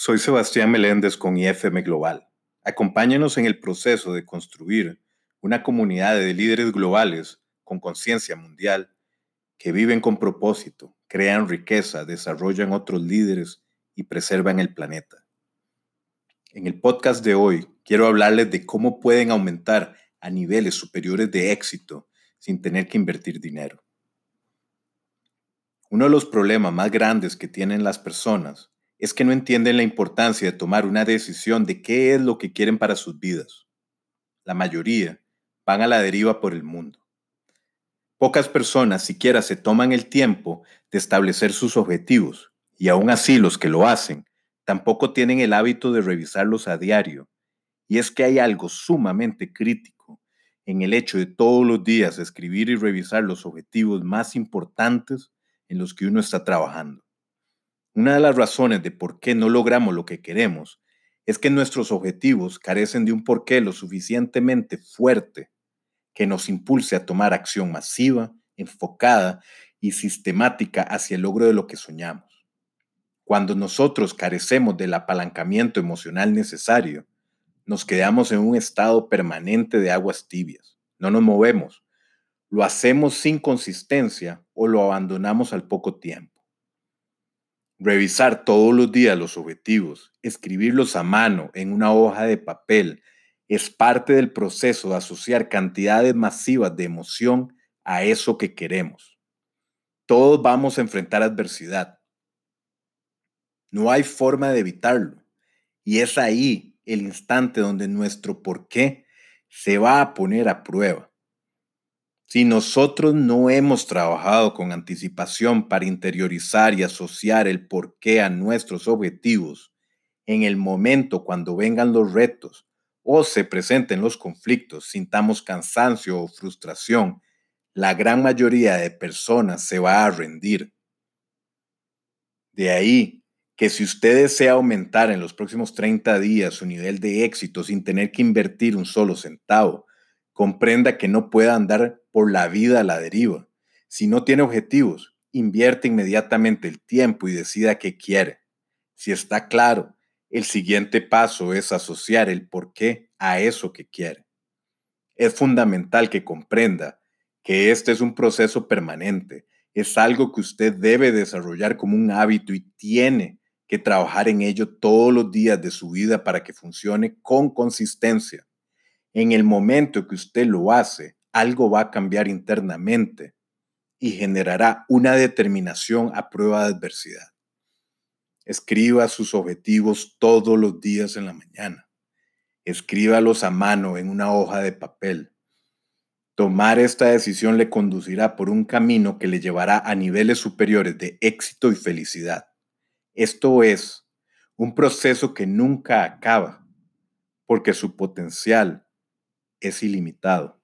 Soy Sebastián Meléndez con IFM Global. Acompáñenos en el proceso de construir una comunidad de líderes globales con conciencia mundial que viven con propósito, crean riqueza, desarrollan otros líderes y preservan el planeta. En el podcast de hoy quiero hablarles de cómo pueden aumentar a niveles superiores de éxito sin tener que invertir dinero. Uno de los problemas más grandes que tienen las personas es que no entienden la importancia de tomar una decisión de qué es lo que quieren para sus vidas. La mayoría van a la deriva por el mundo. Pocas personas siquiera se toman el tiempo de establecer sus objetivos y aún así los que lo hacen tampoco tienen el hábito de revisarlos a diario. Y es que hay algo sumamente crítico en el hecho de todos los días escribir y revisar los objetivos más importantes en los que uno está trabajando. Una de las razones de por qué no logramos lo que queremos es que nuestros objetivos carecen de un porqué lo suficientemente fuerte que nos impulse a tomar acción masiva, enfocada y sistemática hacia el logro de lo que soñamos. Cuando nosotros carecemos del apalancamiento emocional necesario, nos quedamos en un estado permanente de aguas tibias. No nos movemos. Lo hacemos sin consistencia o lo abandonamos al poco tiempo. Revisar todos los días los objetivos, escribirlos a mano en una hoja de papel, es parte del proceso de asociar cantidades masivas de emoción a eso que queremos. Todos vamos a enfrentar adversidad. No hay forma de evitarlo. Y es ahí el instante donde nuestro por qué se va a poner a prueba. Si nosotros no hemos trabajado con anticipación para interiorizar y asociar el porqué a nuestros objetivos, en el momento cuando vengan los retos o se presenten los conflictos, sintamos cansancio o frustración, la gran mayoría de personas se va a rendir. De ahí que si usted desea aumentar en los próximos 30 días su nivel de éxito sin tener que invertir un solo centavo, comprenda que no puede andar por la vida a la deriva. Si no tiene objetivos, invierte inmediatamente el tiempo y decida qué quiere. Si está claro, el siguiente paso es asociar el por qué a eso que quiere. Es fundamental que comprenda que este es un proceso permanente, es algo que usted debe desarrollar como un hábito y tiene que trabajar en ello todos los días de su vida para que funcione con consistencia. En el momento que usted lo hace, algo va a cambiar internamente y generará una determinación a prueba de adversidad. Escriba sus objetivos todos los días en la mañana. Escríbalos a mano en una hoja de papel. Tomar esta decisión le conducirá por un camino que le llevará a niveles superiores de éxito y felicidad. Esto es un proceso que nunca acaba, porque su potencial es ilimitado.